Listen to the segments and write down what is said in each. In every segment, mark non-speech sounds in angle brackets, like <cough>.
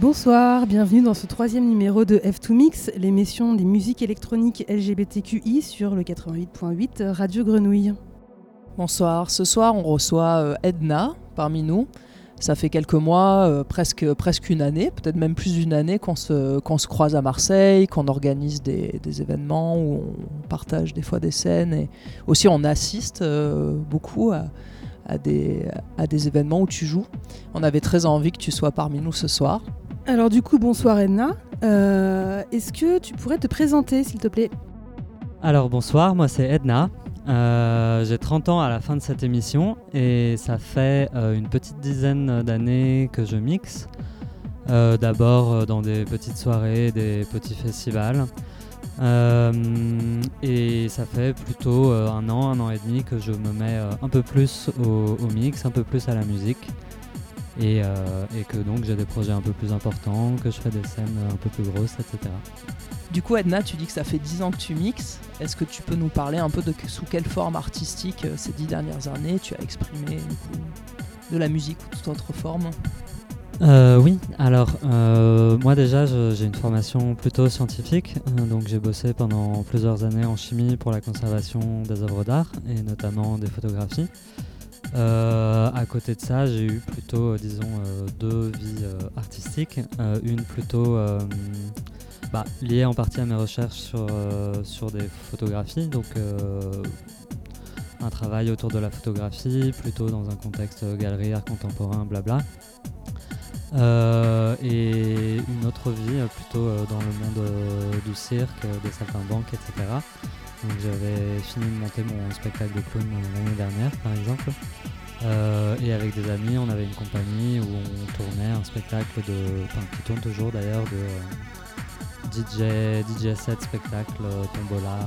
Bonsoir, bienvenue dans ce troisième numéro de F2Mix, l'émission des musiques électroniques LGBTQI sur le 88.8 Radio Grenouille. Bonsoir, ce soir on reçoit euh, Edna parmi nous. Ça fait quelques mois, euh, presque, presque une année, peut-être même plus d'une année qu'on se, croise à Marseille, qu'on organise des, des, événements où on partage des fois des scènes et aussi on assiste euh, beaucoup à, à, des, à des événements où tu joues. On avait très envie que tu sois parmi nous ce soir. Alors du coup, bonsoir Edna. Euh, Est-ce que tu pourrais te présenter s'il te plaît? Alors bonsoir, moi c'est Edna. Euh, j'ai 30 ans à la fin de cette émission et ça fait euh, une petite dizaine d'années que je mixe. D'abord dans des petites soirées, des petits festivals. Et ça fait plutôt un an, un an et demi que je me mets un peu plus au, mix, un peu plus à la musique. Et, et que donc j'ai des projets un peu plus importants, que je fais des scènes un peu plus grosses, etc. Du coup, Edna, tu dis que ça fait 10 ans que tu mixes. Est-ce que tu peux nous parler un peu de sous quelle forme artistique euh, ces 10 dernières années tu as exprimé coup, de la musique ou toute autre forme? Euh, oui, alors euh, moi déjà j'ai une formation plutôt scientifique, euh, donc j'ai bossé pendant plusieurs années en chimie pour la conservation des œuvres d'art et notamment des photographies. Euh, à côté de ça, j'ai eu plutôt, disons, deux vies artistiques. une plutôt bah, lié en partie à mes recherches sur, euh, des photographies, donc euh, un travail autour de la photographie, plutôt dans un contexte galerie, art contemporain, blabla. Euh, et une autre vie plutôt dans le monde du cirque, des saltimbanques, etc. Donc j'avais fini de monter mon spectacle de clown l'année dernière, par exemple. Euh, et avec des amis, on avait une compagnie où on tournait un spectacle de, enfin, qui tourne toujours d'ailleurs, de DJ, DJ set, spectacle, tombola,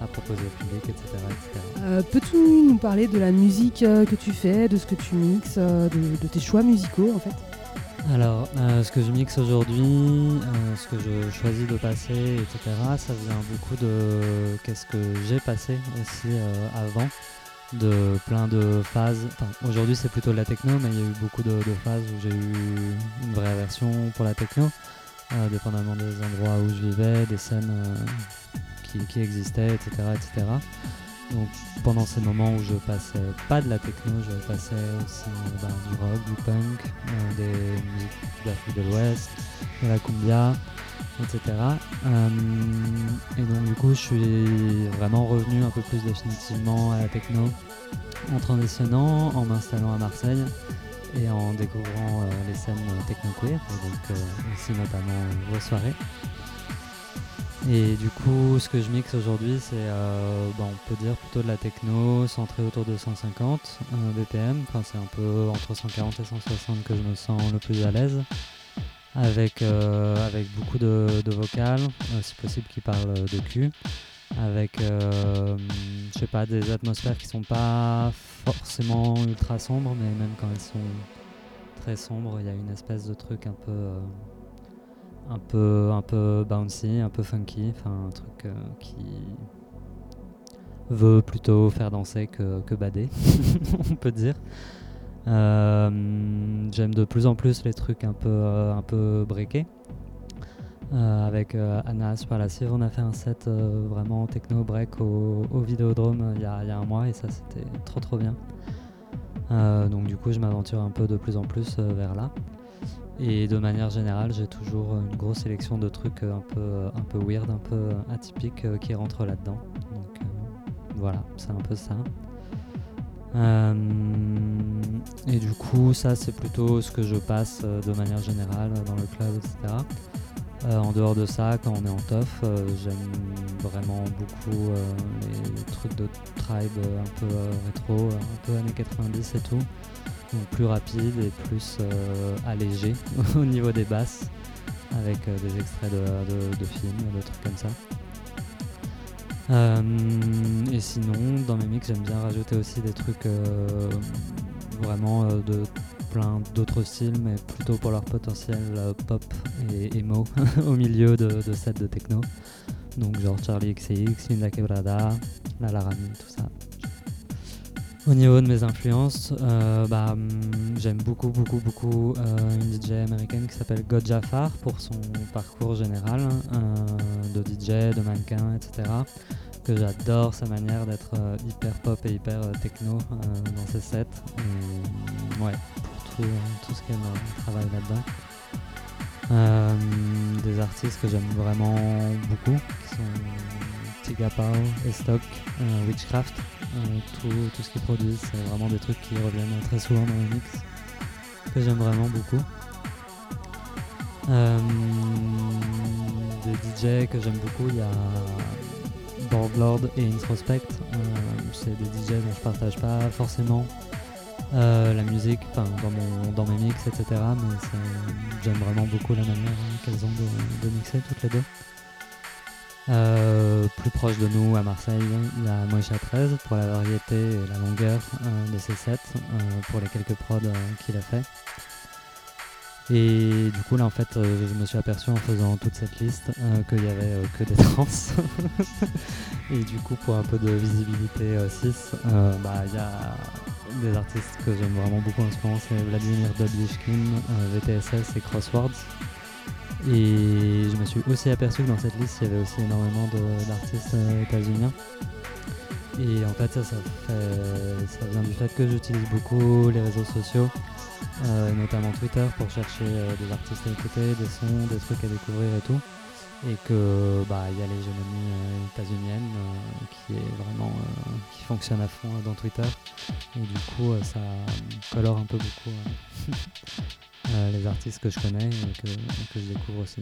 à proposer au public, etc. etc. Euh, Peux-tu nous parler de la musique euh, que tu fais, de ce que tu mixes, euh, de, de, tes choix musicaux en fait? Alors, euh, ce que je mixe aujourd'hui, euh, ce que je choisis de passer, etc., ça vient beaucoup de qu'est-ce que j'ai passé aussi euh, avant, de plein de phases. Enfin, aujourd'hui c'est plutôt de la techno, mais il y a eu beaucoup de, de phases où j'ai eu une vraie version pour la techno dépendamment des endroits où je vivais, des scènes qui, qui, existaient, etc., etc. Donc pendant ces moments où je passais pas de la techno, je passais aussi ben, du rock, du punk, euh, des musiques d'Afrique de l'Ouest, de la cumbia, etc. Euh, et donc du coup je suis vraiment revenu un peu plus définitivement à la techno en transitionnant, en m'installant à Marseille et en découvrant euh, les scènes techno-queer, donc aussi notamment vos soirées. Et du coup, ce que je mixe aujourd'hui, c'est, euh, bah, on peut dire plutôt de la techno, centrée autour de 150 BPM. Enfin, c'est un peu entre 140 et 160 que je me sens le plus à l'aise. Avec, avec beaucoup de, de vocales, si possible qui parlent de cul avec euh, je sais pas des atmosphères qui sont pas forcément ultra sombres mais même quand elles sont très sombres il y a une espèce de truc un peu euh, un peu un peu bouncy un peu funky enfin un truc euh, qui veut plutôt faire danser que, bader <laughs> on peut dire j'aime de plus en plus les trucs un peu un peu breakés euh, avec euh, Anna Cive, on a fait un set euh, vraiment techno break au, au Vidéodrome il y, y, a un mois et ça c'était trop trop bien. donc du coup je m'aventure un peu de plus en plus vers là. Et de manière générale j'ai toujours une grosse sélection de trucs un peu, un peu weird, un peu atypiques qui rentrent là-dedans. Donc voilà, c'est un peu ça. et du coup ça c'est plutôt ce que je passe de manière générale dans le club, etc. Euh, en dehors de ça, quand on est en tof, euh, j'aime vraiment beaucoup euh, les trucs de tribe un peu rétro, un peu années 90 et tout. Plus rapide et plus allégé <laughs> au niveau des basses, avec des extraits de, films, de trucs comme ça. Euh, et sinon, dans mes mix, j'aime bien rajouter aussi des trucs euh, vraiment euh, de plein d'autres styles, mais plutôt pour leur potentiel pop et emo <laughs> au milieu de, de sets de techno. Donc genre Charlie XCX, Linda Quebrada, La Laramie, tout ça. Au niveau de mes influences, euh, bah, hum, j'aime beaucoup, beaucoup, beaucoup euh, une DJ américaine qui s'appelle God Jafar pour son parcours général euh, de DJ, de mannequin, etc. Que j'adore sa manière d'être hyper pop et hyper techno dans ses sets. Et, ouais, pour tout, tout ce qu'elle travaille là-dedans. Des artistes que j'aime vraiment beaucoup, qui sont Tiga Pao, Estoc, Witchcraft. Euh, tout, tout ce qu'ils produisent, c'est vraiment des trucs qui reviennent très souvent dans les mix, que j'aime vraiment beaucoup. Euh, des DJ que j'aime beaucoup, il y a Boardlord et Introspect. Euh, c'est des DJ dont je partage pas forcément la musique dans, dans mes mix, etc. Mais j'aime vraiment beaucoup la manière euh, qu'elles ont de mixer toutes les deux. Euh, plus proche de nous à Marseille, il y a Moisha 13 pour la variété et la longueur euh, de ses sets, euh, pour les quelques prods euh, qu'il a fait. Et du coup là en fait je me suis aperçu en faisant toute cette liste qu'il y avait que des trans. <laughs> et du coup pour un peu de visibilité euh, 6, euh, bah, il y a des artistes que j'aime vraiment beaucoup en ce moment, c'est Vladimir Dobishkin, VTSS et Crosswords. Et je me suis aussi aperçu que dans cette liste, il y avait aussi énormément d'artistes euh, états-uniens. Et en fait, ça, ça, vient du fait que j'utilise beaucoup les réseaux sociaux, euh, notamment Twitter, pour chercher euh, des artistes à écouter, des sons, des trucs à découvrir et tout. Et que bah il y a l'hégémonie euh, états-unienne qui est vraiment qui fonctionne à fond dans Twitter. Et du coup, ça colore un peu beaucoup <laughs> euh, les artistes que je connais et que, que je découvre aussi.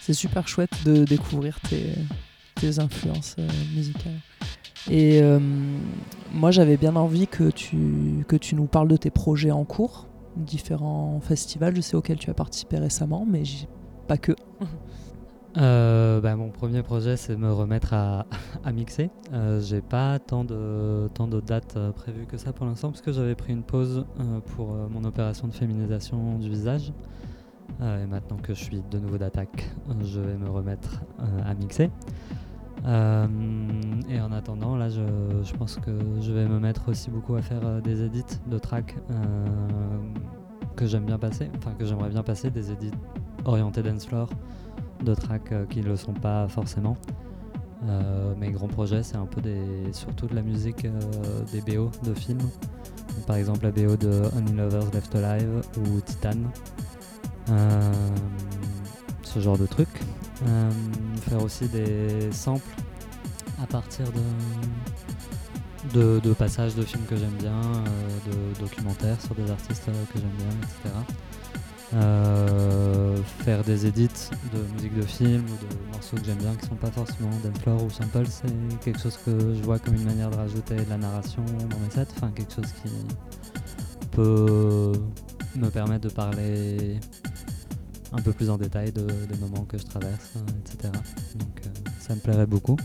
C'est super chouette de découvrir tes, tes influences euh, musicales. Et euh, moi, j'avais bien envie que tu, que tu nous parles de tes projets en cours, différents festivals, je sais, auxquels tu as participé récemment, mais pas que. <laughs> Euh, bah, mon premier projet, c'est me remettre <laughs> à, mixer. Euh, J'ai pas tant de, dates euh, prévues que ça pour l'instant, parce que j'avais pris une pause euh, pour mon opération de féminisation du visage. Et maintenant que je suis de nouveau d'attaque, je vais me remettre à mixer. Et en attendant, là, je, je pense que je vais me mettre aussi beaucoup à faire des edits de tracks que j'aime bien passer, enfin que j'aimerais bien passer, des edits orientés dance floor de tracks euh, qui ne le sont pas forcément. Euh, mes grands projets, c'est un peu surtout de la musique euh, des BO de films. Par exemple, la BO de Only Lovers Left Alive ou Titan. Ce genre de trucs. Faire aussi des samples à partir de, passages de films que j'aime bien, de documentaires sur des artistes que j'aime bien, etc. Euh, faire des edits de musique de film ou de morceaux que j'aime bien qui sont pas forcément dancefloor ou sample, c'est quelque chose que je vois comme une manière de rajouter de la narration dans mes sets, enfin quelque chose qui peut me permettre de parler un peu plus en détail de- des moments que je traverse, euh, etc. Donc euh, ça me plairait beaucoup.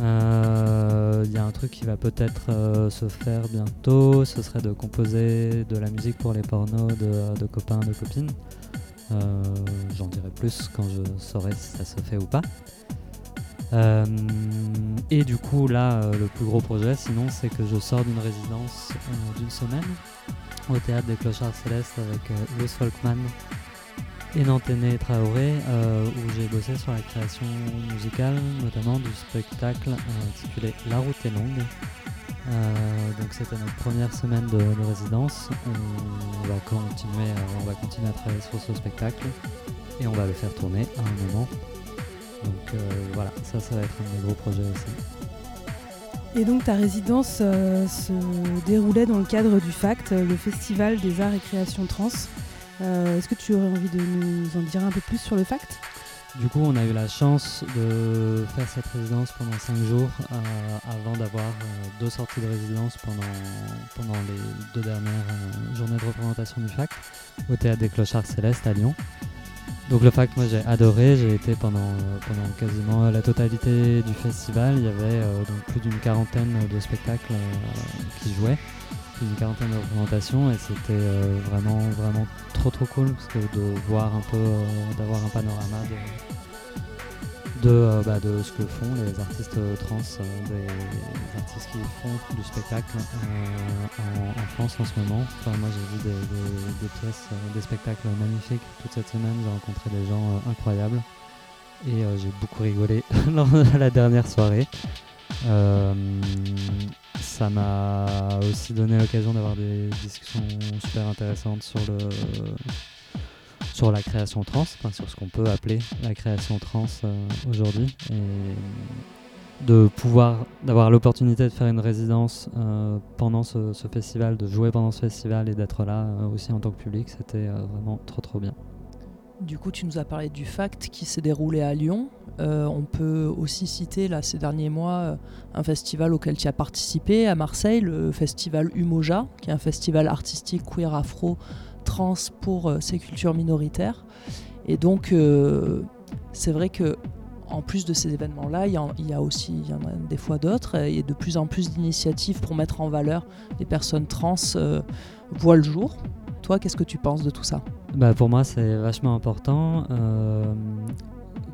Euh, Il y a un truc qui va peut-être euh, se faire bientôt, ce serait de composer de la musique pour les pornos de, copains, de copines. Euh, J'en dirai plus quand je saurai si ça se fait ou pas. Euh, et du coup, là, euh, le plus gros projet, sinon, c'est que je sors d'une résidence euh, d'une semaine au théâtre des Clochards Célestes avec euh, Louis Folkman et Traoré, euh, où j'ai bossé sur la création musicale, notamment du spectacle euh, intitulé La route est longue. Euh, donc c'était notre première semaine de, de résidence. On va continuer, on va continuer à travailler sur ce spectacle et on va le faire tourner à un moment. Donc voilà, ça, ça va être un des gros projets aussi. Et donc ta résidence se déroulait dans le cadre du FACT, le Festival des Arts et Créations Trans. Euh, Est-ce que tu aurais envie de nous en dire un peu plus sur le FACT? Du coup, on a eu la chance de faire cette résidence pendant 5 jours euh, avant d'avoir euh, deux sorties de résidence pendant, pendant les deux dernières journées de représentation du FACT au Théâtre des Clochards Célestes à Lyon. Donc le FACT, moi j'ai adoré, j'ai été pendant, pendant quasiment la totalité du festival. Il y avait donc plus d'une quarantaine de spectacles qui jouaient, plus d'une quarantaine de représentations et c'était euh, vraiment vraiment trop trop cool parce que de voir un peu, euh, d'avoir un panorama de, bah, de ce que font les artistes trans, des artistes qui font du spectacle en, France en ce moment. Moi j'ai vu des, pièces, des spectacles magnifiques toute cette semaine, j'ai rencontré des gens incroyables et j'ai beaucoup rigolé <laughs> lors de la dernière soirée. Ça m'a aussi donné l'occasion d'avoir des discussions super intéressantes sur le sur la création trans, sur ce qu'on peut appeler la création trans euh, aujourd'hui. Et de pouvoir, d'avoir l'opportunité de faire une résidence euh, pendant ce, festival, de jouer pendant ce festival et d'être là euh, aussi en tant que public, c'était vraiment trop trop bien. Du coup, tu nous as parlé du FACT qui s'est déroulé à Lyon. On peut aussi citer là ces derniers mois un festival auquel tu as participé à Marseille, le festival Umoja, qui est un festival artistique queer afro trans pour euh, ces cultures minoritaires. Et donc, euh, c'est vrai que en plus de ces événements-là, il y, a aussi, il en des fois d'autres, et de plus en plus d'initiatives pour mettre en valeur les personnes trans euh, voient le jour. Toi, qu'est-ce que tu penses de tout ça? Bah Pour moi, c'est vachement important.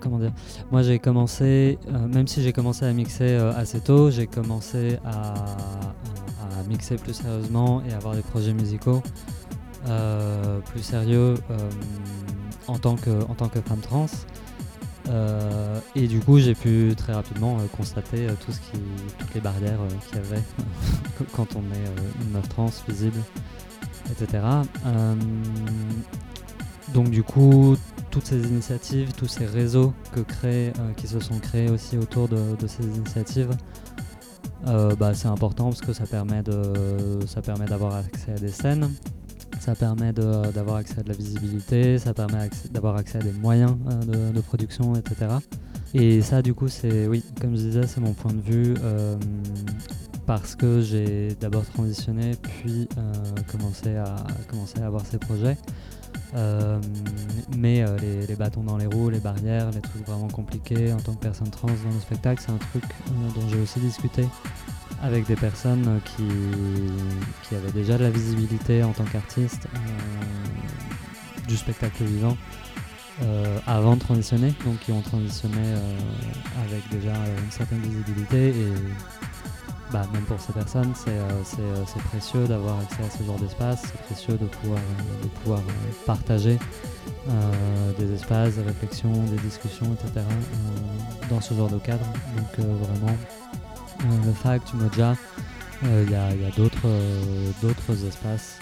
Comment dire Moi, j'ai commencé, même si j'ai commencé à mixer assez tôt, j'ai commencé à, mixer plus sérieusement et avoir des projets musicaux euh, plus sérieux euh, en, tant que, en tant que femme trans. Euh, et du coup, j'ai pu très rapidement constater tout ce qui, toutes les barrières qu'il y avait <laughs> quand on est une meuf trans visible, etc. donc du coup, toutes ces initiatives, tous ces réseaux que créent, qui se sont créés aussi autour de, ces initiatives, bah, c'est important parce que ça permet d'avoir accès à des scènes, ça permet d'avoir accès à de la visibilité, ça permet d'avoir accès à des moyens euh, de, production, etc. Et ça, du coup, c'est, oui, comme je disais, c'est mon point de vue, euh, parce que j'ai d'abord transitionné, puis euh, commencé, à, commencé à avoir ces projets. Mais les, les, bâtons dans les roues, les barrières, les trucs vraiment compliqués en tant que personne trans dans le spectacle, c'est un truc dont j'ai aussi discuté avec des personnes qui, qui avaient déjà de la visibilité en tant qu'artistes euh, du spectacle vivant euh, avant de transitionner, donc qui ont transitionné euh, avec déjà une certaine visibilité et bah, même pour ces personnes c'est précieux d'avoir accès à ce genre d'espace, c'est précieux de pouvoir, de pouvoir partager des espaces, des réflexions, des discussions, etc. dans ce genre de cadre. Donc vraiment euh, le FACT, Moja, euh, il y a, euh, d'autres espaces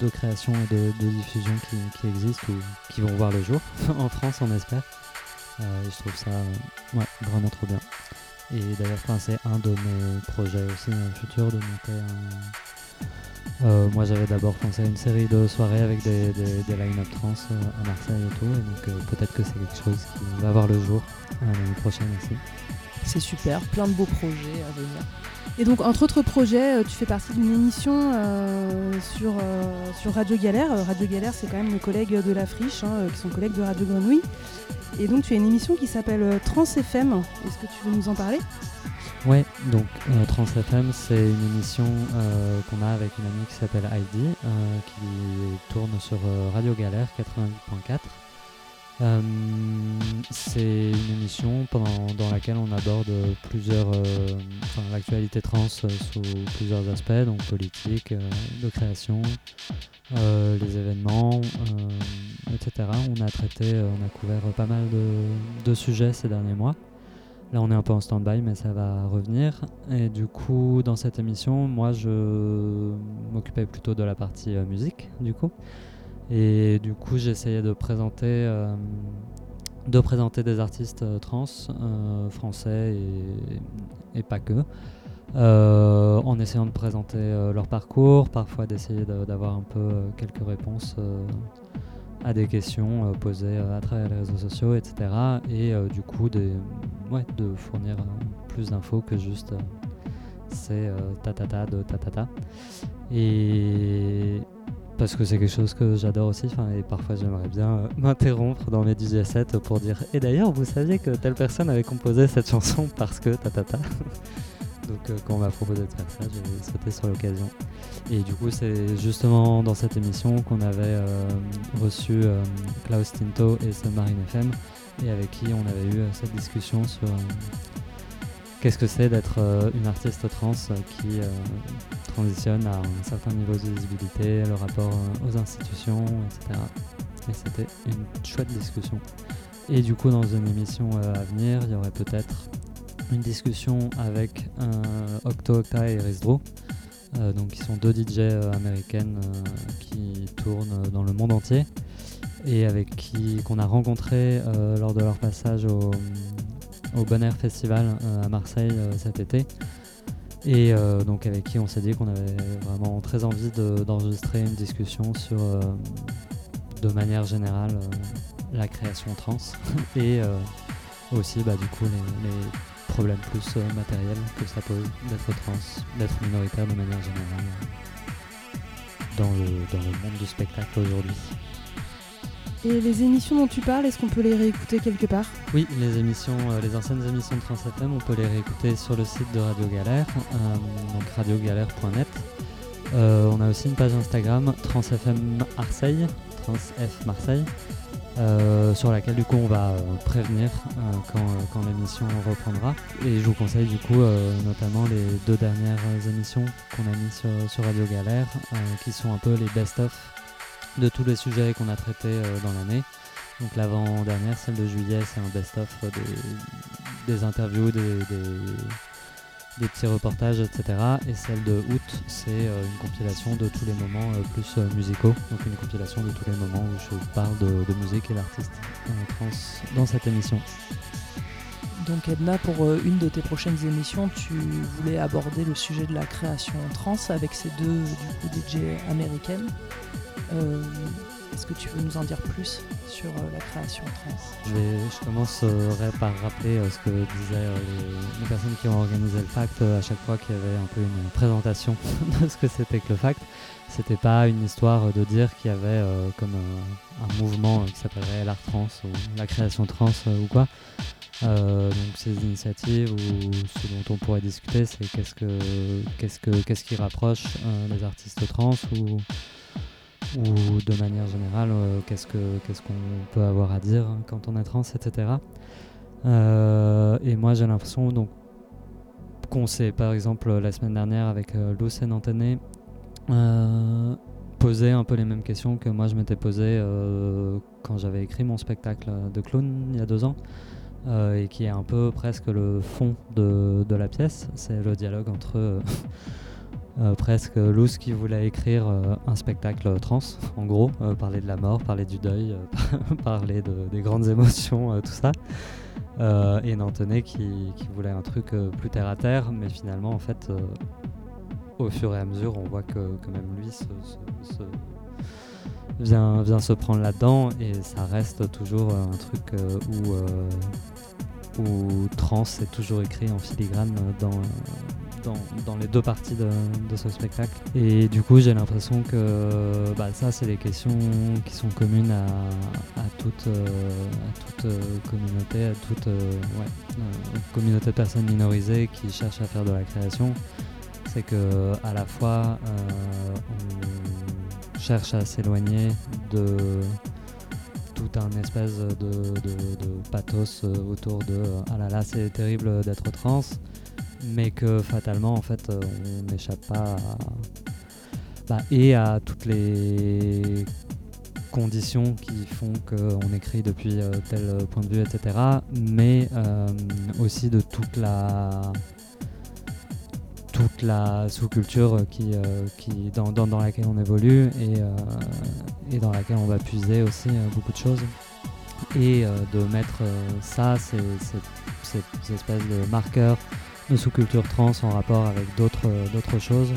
de, création et de, diffusion qui, existent ou qui vont voir le jour <laughs> en France, on espère. je trouve ça vraiment trop bien. Et d'ailleurs, c'est un de mes projets aussi futurs de monter un. moi, j'avais d'abord pensé à une série de soirées avec des, des, line-up trans à Marseille et tout, et donc peut-être que c'est quelque chose qui va voir le jour l'année prochaine aussi. C'est super, plein de beaux projets à venir. Et donc, entre autres projets, euh, tu fais partie d'une émission euh, sur, euh, sur Radio Galère. Radio Galère, c'est quand même le collègue de la Friche, hein, qui sont collègues de Radio Grenouille. Et donc, tu as une émission qui s'appelle Trans FM. Est-ce que tu veux nous en parler? Ouais, donc Trans FM, c'est une émission qu'on a avec une amie qui s'appelle Heidi, qui tourne sur Radio Galère 88.4. Euh, c'est une émission pendant, dans laquelle on aborde plusieurs, euh, l'actualité trans sous plusieurs aspects, donc politique, euh, de création, les événements, etc. On a traité, on a couvert pas mal de, sujets ces derniers mois. Là, on est un peu en stand-by, mais ça va revenir. Et du coup, dans cette émission, moi, je m'occupais plutôt de la partie musique, du coup. Et du coup, j'essayais de présenter, euh, de présenter des artistes euh, trans, euh, français et, pas que, en essayant de présenter leur parcours, parfois d'essayer d'avoir un peu quelques réponses à des questions posées à travers les réseaux sociaux, etc. Et du coup, de, ouais, de fournir plus d'infos que juste c'est tatata de tatata. Et parce que c'est quelque chose que j'adore aussi. Et parfois, j'aimerais bien euh, <laughs> m'interrompre dans mes DJ sets pour dire Et d'ailleurs, vous saviez que telle personne avait composé cette chanson parce que ta ta ta. <laughs> Donc, euh, quand on m'a proposé de faire ça, j'ai sauté sur l'occasion. Et du coup, c'est justement dans cette émission qu'on avait euh, reçu Klaus Tinto et Submarine FM et avec qui on avait eu cette discussion sur qu'est-ce que c'est d'être une artiste trans qui transitionne à un certain niveau de visibilité, le rapport aux institutions, etc. Et c'était une chouette discussion. Et du coup, dans une émission à venir, il y aurait peut-être une discussion avec Octo Octa et Risdro, euh, donc qui sont deux DJ euh, américaines euh, qui tournent dans le monde entier et avec qui qu'on a rencontré lors de leur passage au, au Bon Air Festival à Marseille cet été. Et donc avec qui on s'est dit qu'on avait vraiment très envie d'enregistrer une discussion sur, de manière générale, la création trans <laughs> et aussi bah, du coup les problème plus euh, matériel que ça pose d'être trans, d'être minoritaire de manière générale euh, dans, le, dans le monde du spectacle aujourd'hui. Et les émissions dont tu parles, est-ce qu'on peut les réécouter quelque part? Oui, les émissions, euh, les anciennes émissions de Trans FM, on peut les réécouter sur le site de Radio Galère, donc radiogalère.net. on a aussi une page Instagram, TransFM Marseille, TransF Marseille. Euh, sur laquelle du coup on va euh, prévenir euh, quand, l'émission reprendra. Et je vous conseille du coup notamment les deux dernières émissions qu'on a mis sur, Radio Galère, qui sont un peu les best-of de tous les sujets qu'on a traités dans l'année. Donc l'avant-dernière, celle de juillet, c'est un best-of des, interviews, des des petits reportages, etc. Et celle de août, c'est euh, une compilation de tous les moments euh, plus euh, musicaux. Donc une compilation de tous les moments où je parle de, musique et d'artistes trans dans cette émission. Donc Edna, pour une de tes prochaines émissions, tu voulais aborder le sujet de la création trans avec ces deux du DJ américaines. Est-ce que tu veux nous en dire plus sur euh, la création trans je, je commencerai par rappeler euh, ce que disaient euh, les, personnes qui ont organisé le FACT à chaque fois qu'il y avait un peu une présentation <laughs> de ce que c'était que le FACT. C'était pas une histoire de dire qu'il y avait comme un mouvement qui s'appellerait l'art trans ou la création trans ou quoi. donc ces initiatives ou ce dont on pourrait discuter, c'est qu'est-ce que qu'est-ce que qu'est-ce qui rapproche les artistes trans ou ou de manière générale, euh, qu'est-ce qu'on peut avoir à dire quand on est trans, etc. Euh, et moi, j'ai l'impression donc qu'on s'est, par exemple, la semaine dernière avec euh, Lucien Antené, posé un peu les mêmes questions que moi je m'étais posé quand j'avais écrit mon spectacle de clown il y a deux ans. et qui est un peu presque le fond de, de la pièce. C'est le dialogue entre euh, presque loose qui voulait écrire euh, un spectacle trans, en gros, euh, parler de la mort, parler du deuil, <laughs> parler des grandes émotions, tout ça. et Nantonnet qui, voulait un truc plus terre à terre, mais finalement, en fait, au fur et à mesure, on voit que, même lui vient, se prendre là-dedans, et ça reste toujours un truc où trans est toujours écrit en filigrane dans dans, les deux parties de, ce spectacle. Et du coup, j'ai l'impression que bah, ça, c'est des questions qui sont communes à, toute, euh, euh, communauté, à toute euh, communauté de personnes minorisées qui cherchent à faire de la création. C'est que à la fois, on cherche à s'éloigner de tout un espèce de pathos autour de ah là là c'est terrible d'être trans mais que fatalement en fait euh, on n'échappe pas à, bah, et à toutes les conditions qui font qu'on écrit depuis euh, tel point de vue, etc. Mais euh, aussi de toute la toute la sous-culture qui, qui dans, dans, laquelle on évolue et, et, dans laquelle on va puiser aussi beaucoup de choses. Et de mettre ça, ces, ces, ces espèces de marqueurs de sous-culture trans en rapport avec d'autres euh, choses.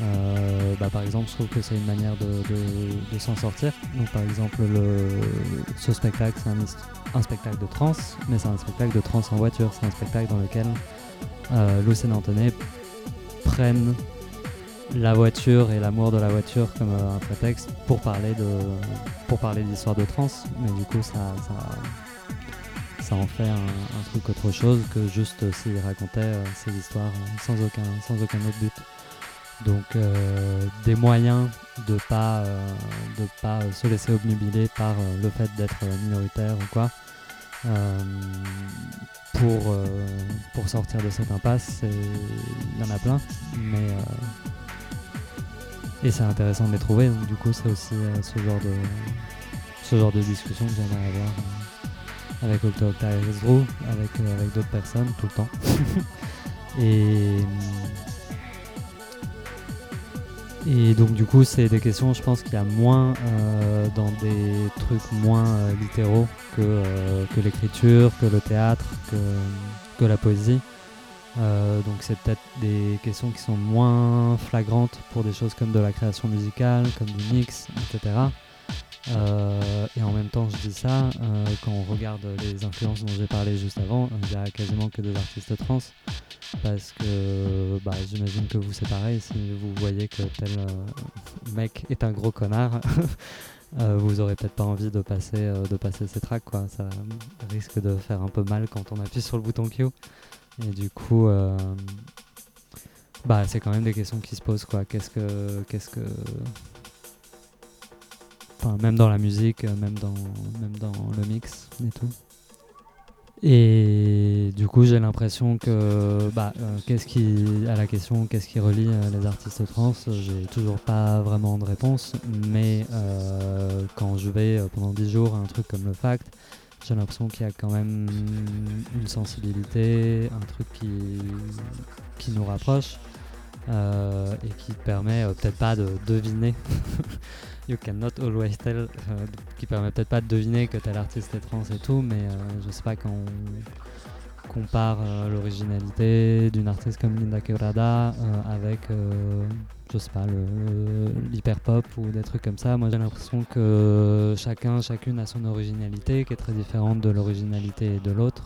Euh, bah, par exemple, je trouve que c'est une manière de, s'en sortir. Donc, par exemple, le, ce spectacle, c'est un, spectacle de trans, mais c'est un spectacle de trans en voiture. C'est un spectacle dans lequel euh, Luce et prennent la voiture et l'amour de la voiture comme euh, un prétexte pour parler de pour parler d'histoire de trans. Mais du coup, ça ça en fait un, truc autre chose que juste s'il racontait euh, ses histoires euh, sans aucun, sans aucun autre but. Donc euh, des moyens de pas pas se laisser obnubiler par le fait d'être minoritaire ou quoi. pour, pour sortir de cette impasse, il y en a plein, mais et c'est intéressant de les trouver. Donc du coup, c'est aussi ce genre de ce genre de discussion que j'aimerais avoir avec Octo Drew, avec, avec d'autres personnes tout le temps. <laughs> et et donc du coup, c'est des questions, je pense qu'il y a moins euh, dans des trucs moins euh, littéraux que, euh, l'écriture, que le théâtre, que la poésie. donc c'est peut-être des questions qui sont moins flagrantes pour des choses comme de la création musicale, comme du mix, etc. et en même temps, je dis ça, quand on regarde les influences dont j'ai parlé juste avant, il n'y a quasiment que des artistes trans parce que bah, j'imagine que vous c'est pareil, si vous voyez que tel euh, mec est un gros connard, <laughs> euh, vous aurez peut-être pas envie de passer, euh, de passer ces tracks, quoi. ça risque de faire un peu mal quand on appuie sur le bouton Q. Et du coup, bah, c'est quand même des questions qui se posent, quoi. Qu'est-ce que. Qu'est-ce que Même dans la musique, même dans, même dans le mix et tout. Et du coup, j'ai l'impression que, bah, euh, qu'est-ce qui, à la question qu'est-ce qui relie euh, les artistes trans, j'ai toujours pas vraiment de réponse. Mais euh, quand je vais pendant 10 jours à un truc comme le fact, j'ai l'impression qu'il y a quand même une sensibilité, un truc qui, qui nous rapproche et qui permet peut-être pas de deviner <laughs> You Cannot Always Tell, euh, qui permet peut-être pas de deviner que tel artiste est trans et tout, mais euh, je sais pas quand on compare euh, l'originalité d'une artiste comme Linda Quebrada avec, je sais pas, l'hyper pop ou des trucs comme ça. Moi j'ai l'impression que chacun, chacune a son originalité qui est très différente de l'originalité de l'autre,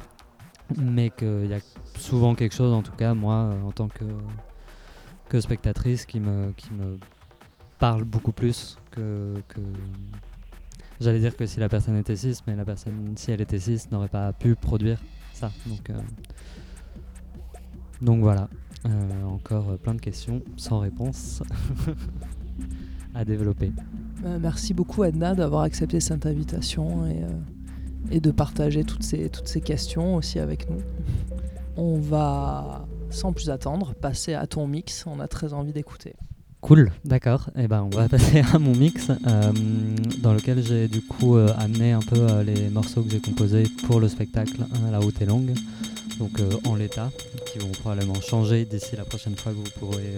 mais qu'il y a souvent quelque chose, en tout cas moi en tant que, que spectatrice, qui me, qui me parle beaucoup plus que, J'allais dire que si la personne était 6, mais la personne, si elle était 6, n'aurait pas pu produire ça. Donc, euh, donc voilà. Euh, encore plein de questions sans réponse <laughs> à développer. Euh, merci beaucoup Edna d'avoir accepté cette invitation et, et, de partager toutes ces, toutes ces questions aussi avec nous. On va, sans plus attendre, passer à ton mix. On a très envie d'écouter. Cool, d'accord. Et eh ben, on va <laughs> passer à mon mix euh, dans lequel j'ai du coup euh, amené un peu euh, les morceaux que j'ai composés pour le spectacle hein, La Route est longue, donc en l'état, qui vont probablement changer d'ici la prochaine fois que vous pourrez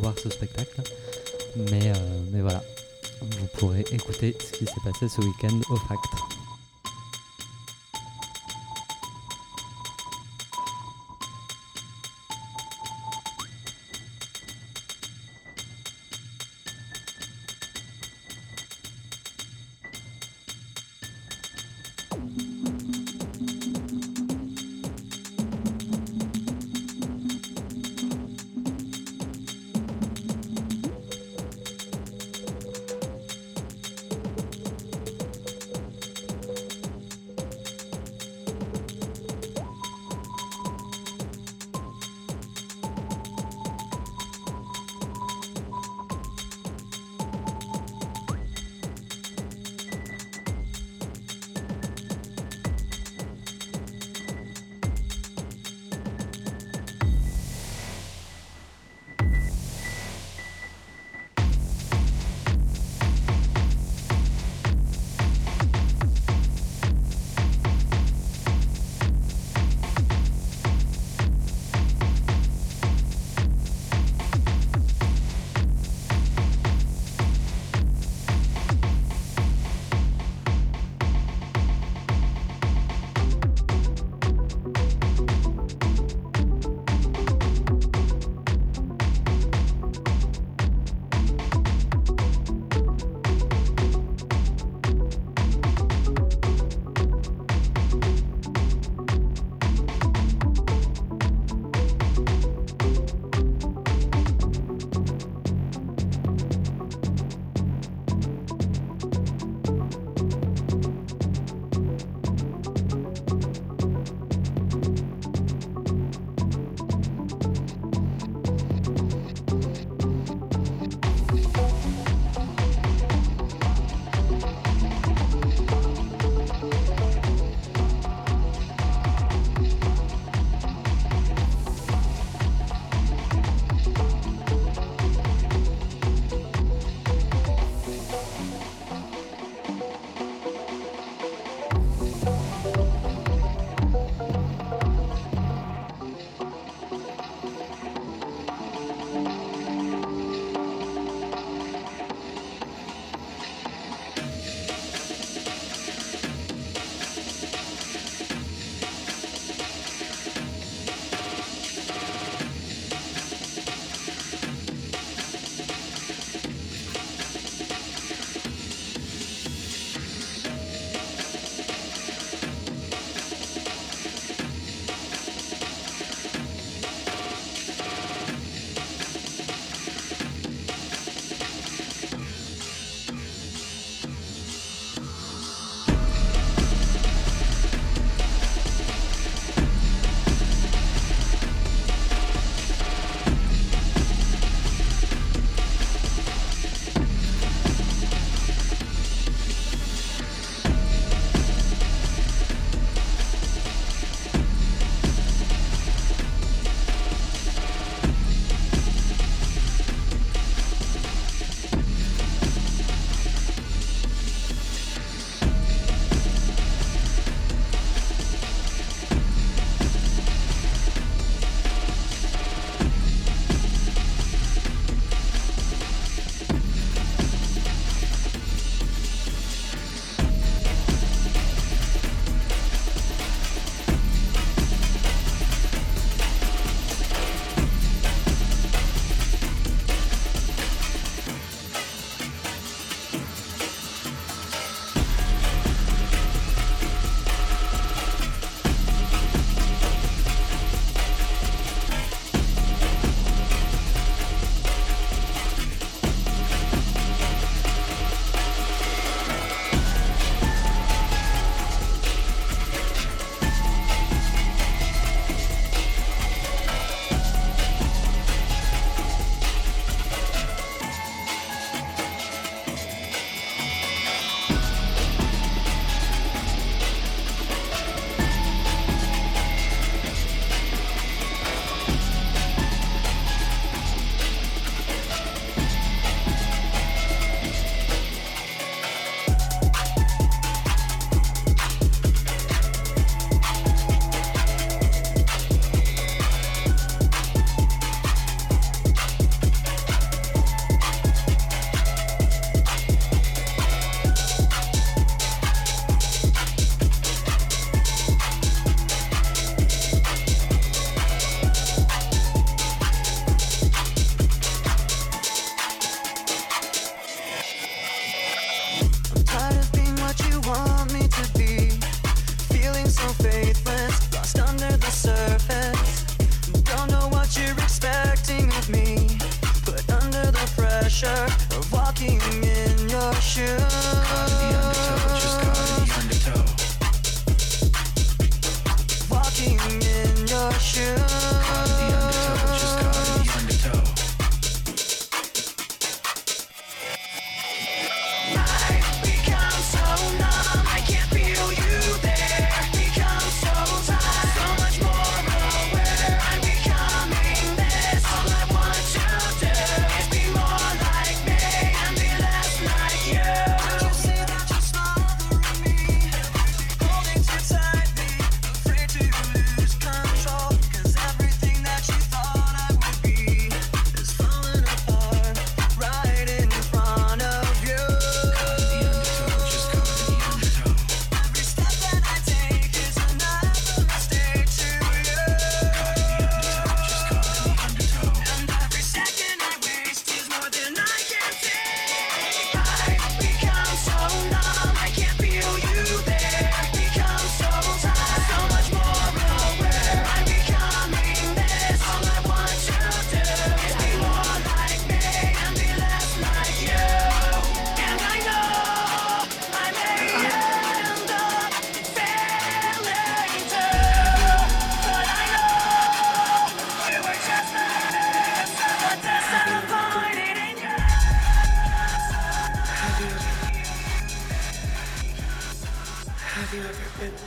voir ce spectacle. Mais, mais voilà, vous pourrez écouter ce qui s'est passé ce week-end au Fact.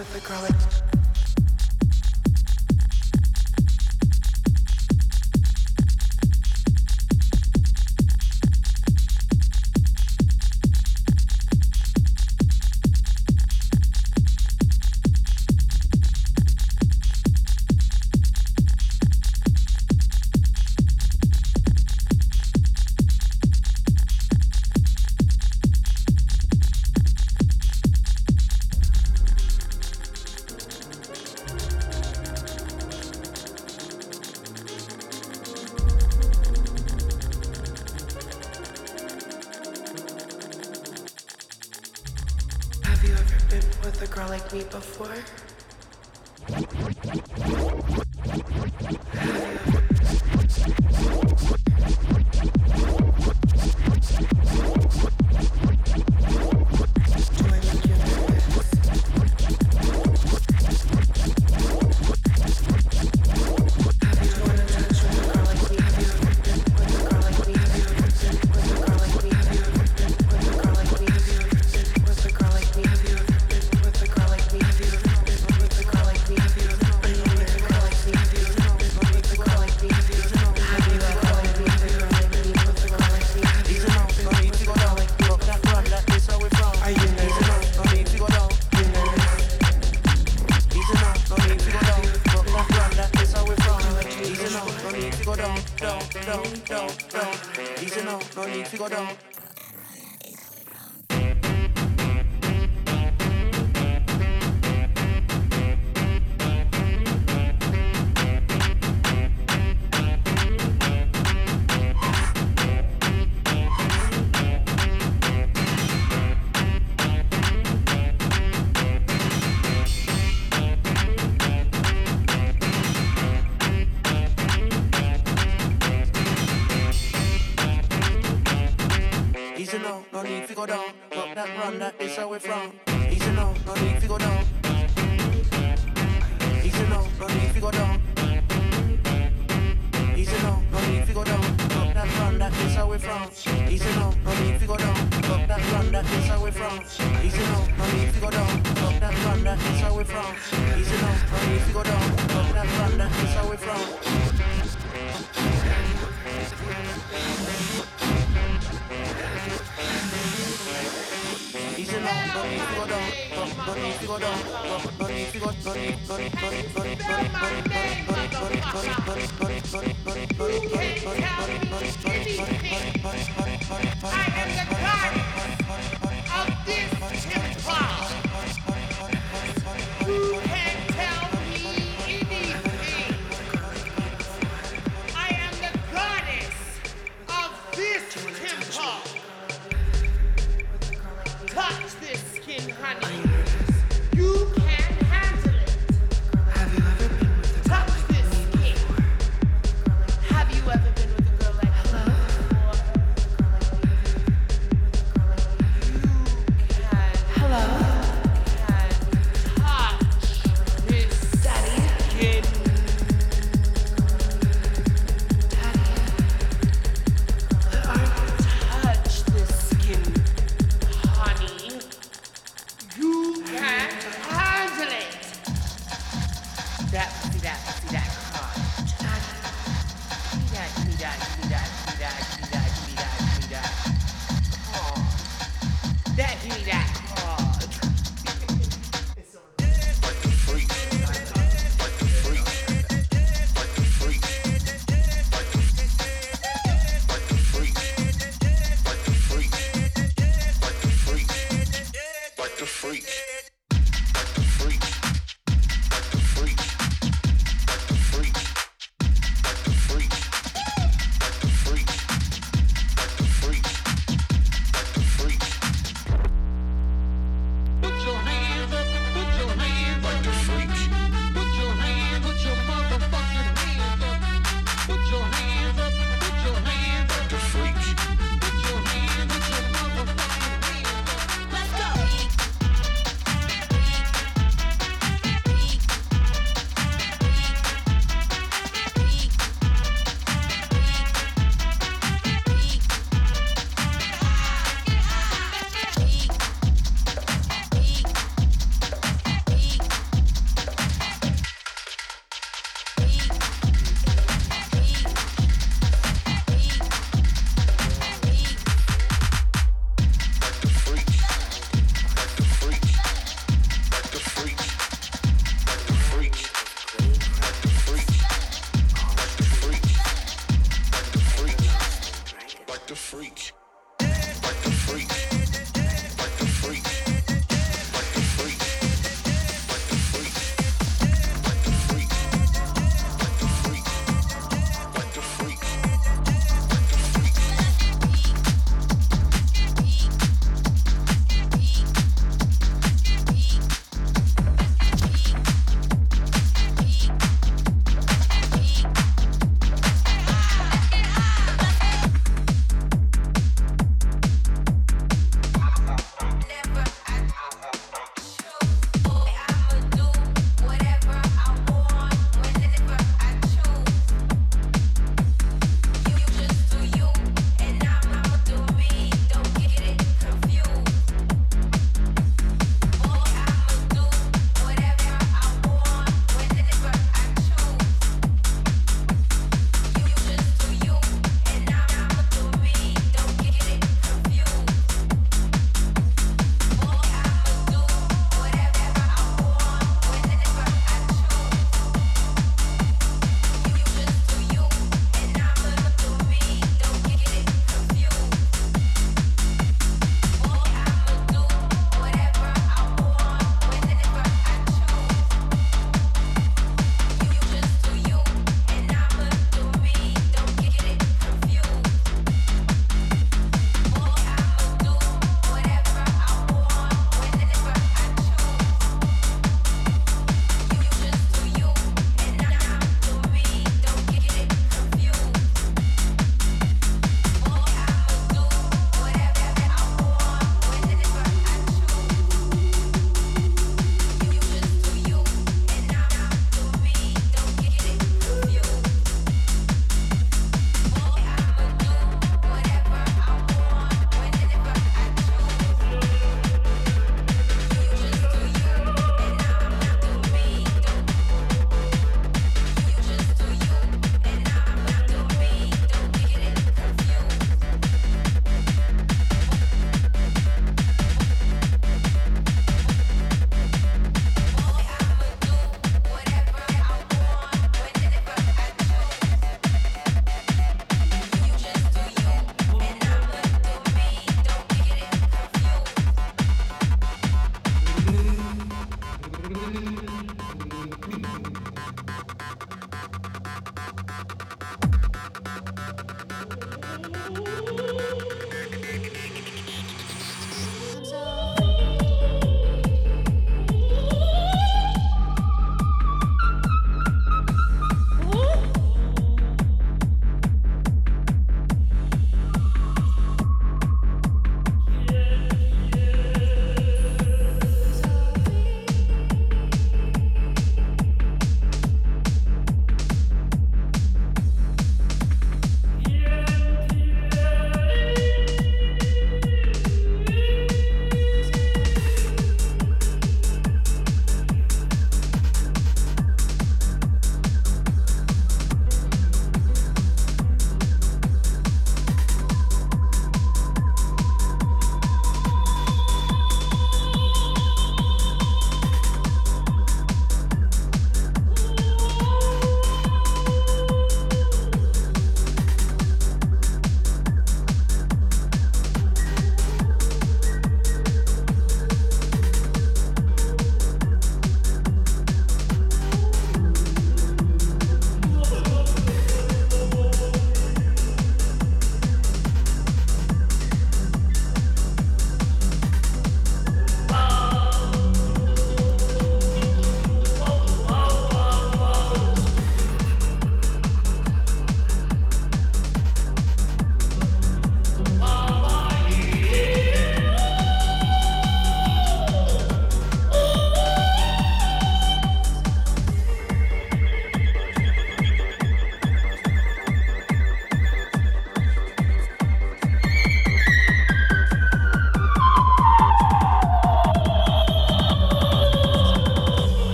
with the garlic. down. Easy now, no need to go down. So we're from.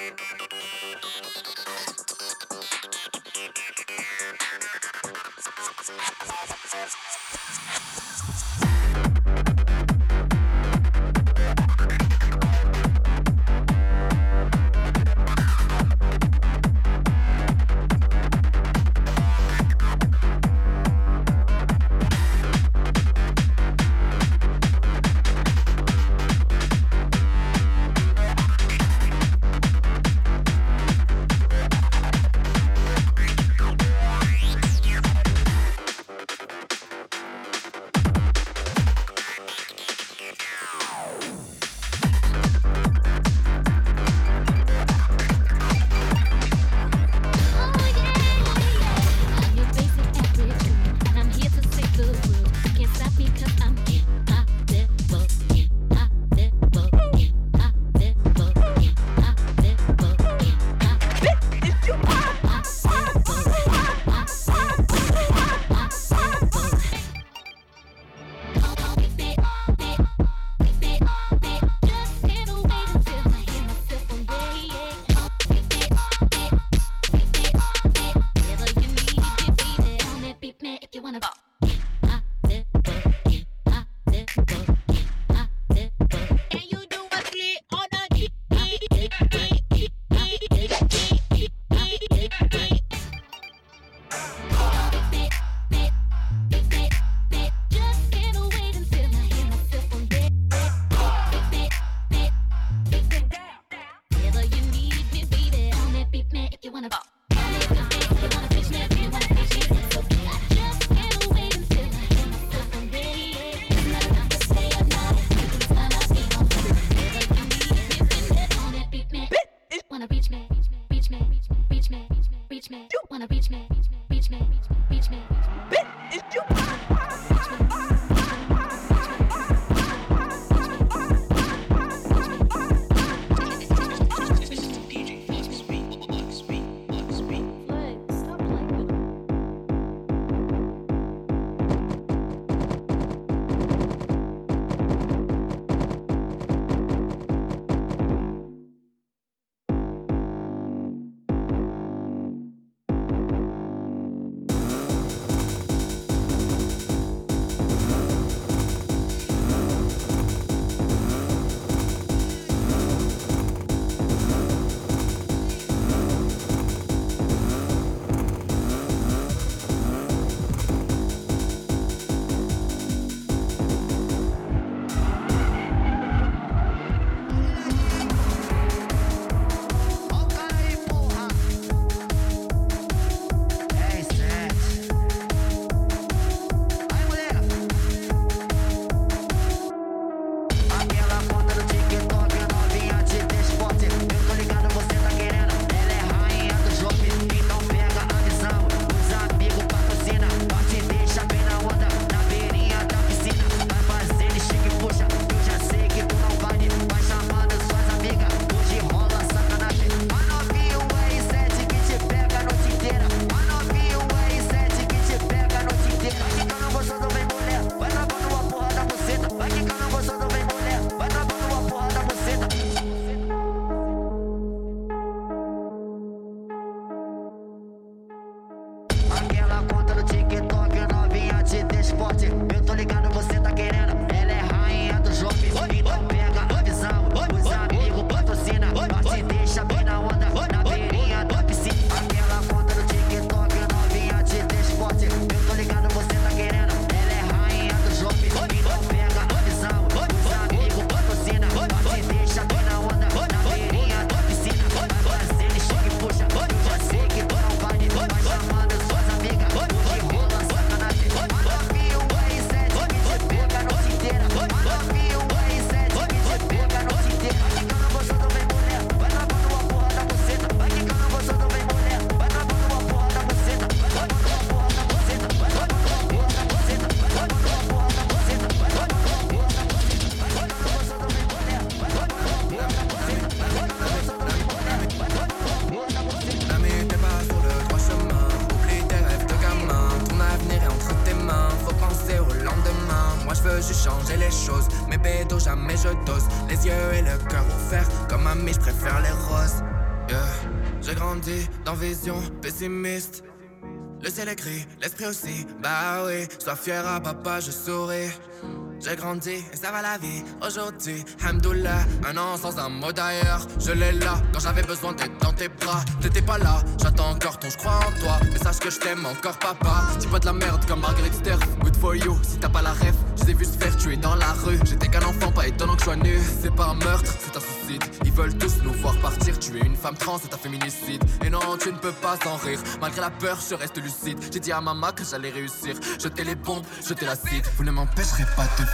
Thank you. Bah oui. Sois fier à papa, je souris. J'ai grandi et ça va la vie. Aujourd'hui, Hamdoullah, un an sans un mot d'ailleurs. Je l'ai là quand j'avais besoin d'être dans tes bras. T'étais pas là, j'attends encore ton, je crois en toi. Mais sache que je t'aime encore, papa. Dis pas de la merde comme Marguerite Sterf. Good for you, si t'as pas la ref. Je vu se faire tuer dans la rue. J'étais qu'un enfant, pas étonnant que je sois nu. C'est pas un meurtre, c'est un suicide. Ils veulent tous nous voir partir. Tu es une femme trans, c'est un féminicide. Et non, tu ne peux pas s'en rire. Malgré la peur, je reste lucide. J'ai dit à maman que j'allais réussir. Jeter les bombes, jeter l'acide. Vous ne m'empêcherez pas de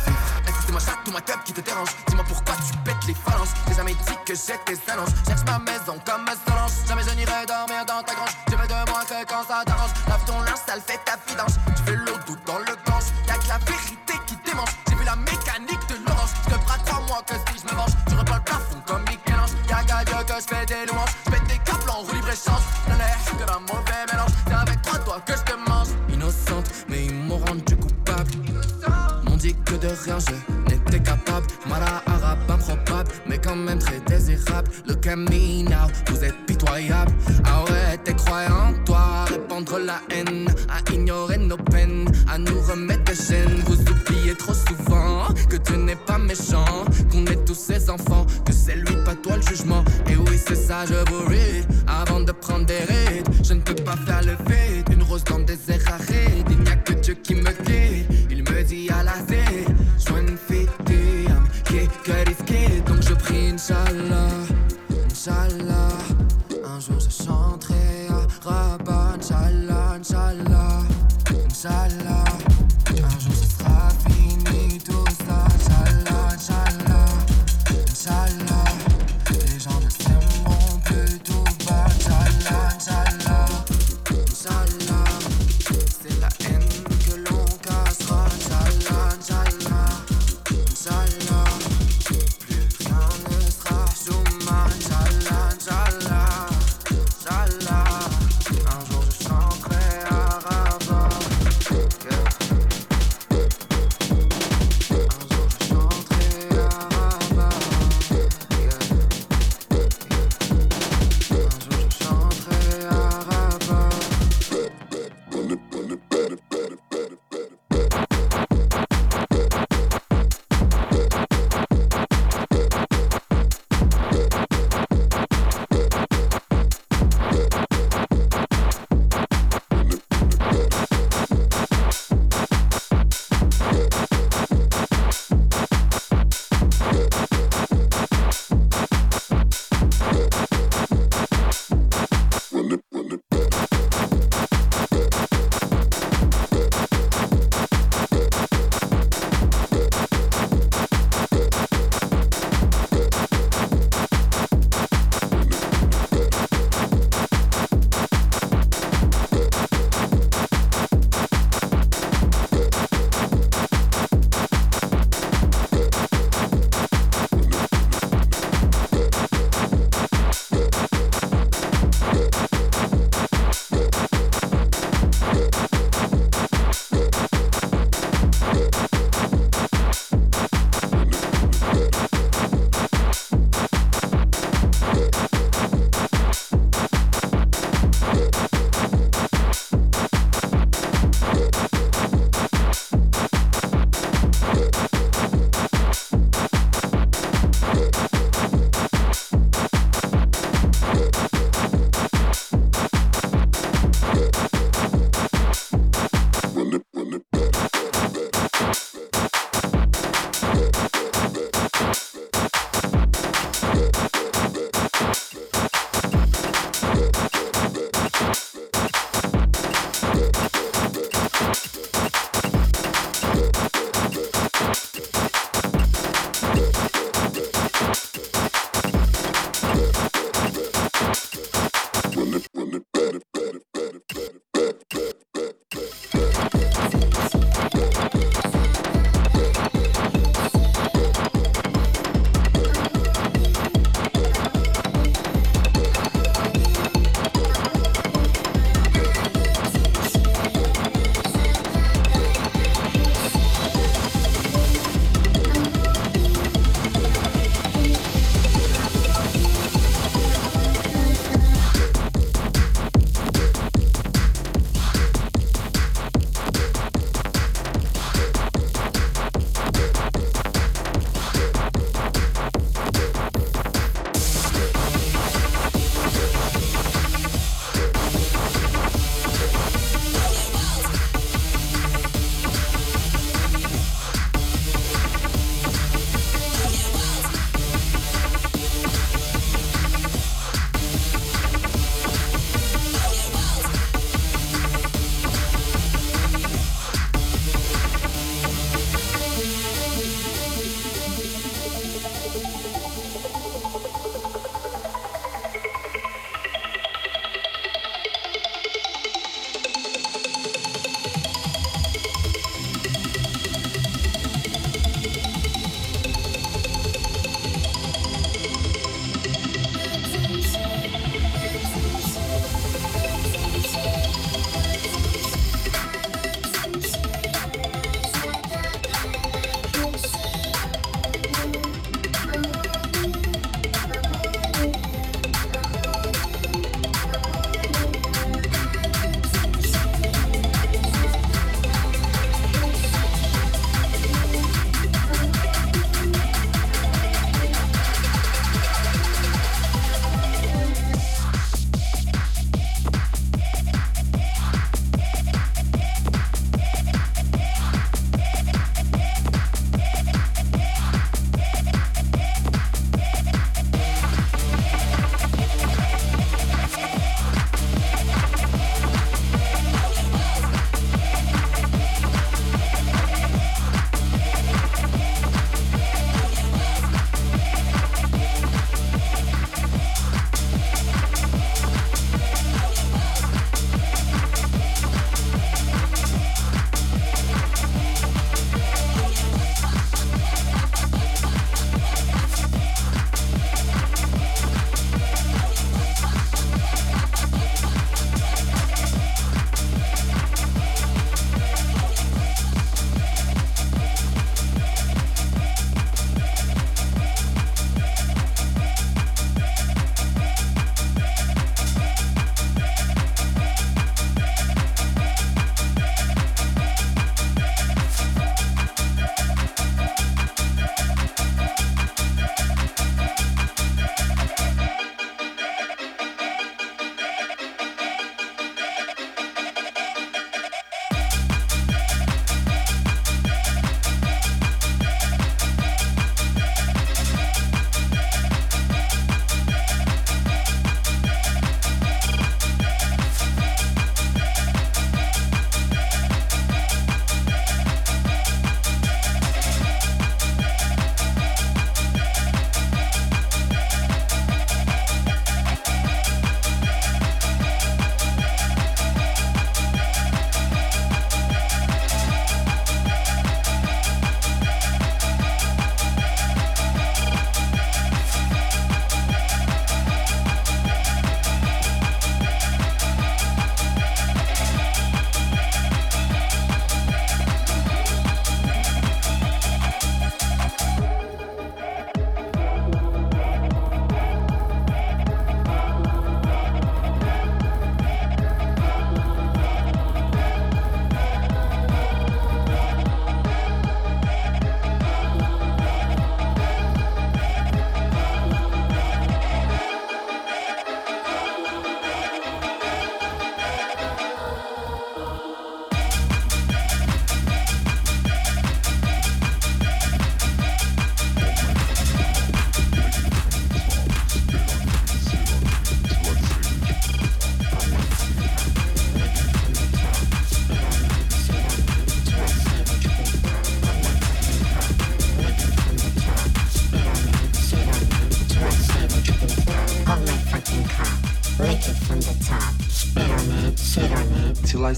est-ce que c'est ma ou ma cup qui te dérange Dis-moi pourquoi tu pètes les phalanges J'ai jamais dit que j'étais allonges Cherche ma maison comme un Solange Jamais je n'irai dormir dans ta grange Tu veux de moi que quand ça t'arrange Lave ton linge sale, fais ta vidange Tu fais l'eau doux dans le gange Y'a que la vérité qui J'ai vu la mécanique de l'orange. Je te bras crois-moi que si je me venge. Tu reprends le plafond comme Michel-Ange qu'à Dieu que je fais des louanges. Je des câbles en roue libre-échange Non, que d'un mauvais mélange. C'est avec toi, toi que je te mange. Innocente, mais ils m'ont rendu coupable. Dit que de rien je n'étais capable. Mara arabe improbable, mais quand même très désirable. Look at me now, vous êtes oui, c'est ça,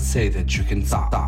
say that you can stop.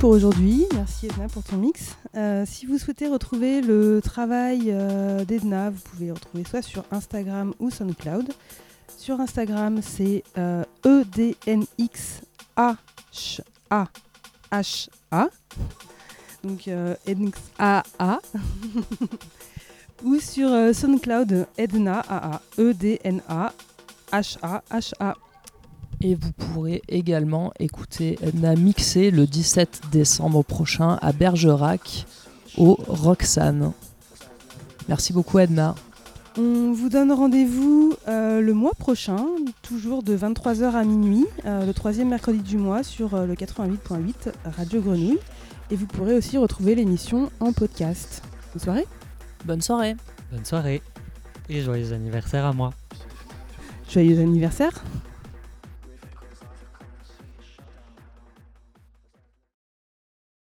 Pour aujourd'hui. Merci Edna pour ton mix. Euh, si vous souhaitez retrouver le travail euh, d'Edna, vous pouvez retrouver soit sur Instagram ou SoundCloud. Sur Instagram, c'est euh, E-D-N-X-A-H-A. Donc euh, A-A. <laughs> ou sur euh, SoundCloud, Edna A-A. E-D-N-A H-A-H-A. Et vous pourrez également écouter Edna mixer le 17 décembre prochain à Bergerac au Roxane. Merci beaucoup Edna. On vous donne rendez-vous euh, le mois prochain, toujours de 23h à minuit, euh, le troisième mercredi du mois sur euh, le 88.8 Radio Grenouille. Et vous pourrez aussi retrouver l'émission en podcast. Bonne soirée. Bonne soirée. Bonne soirée et joyeux anniversaire à moi. Joyeux anniversaire.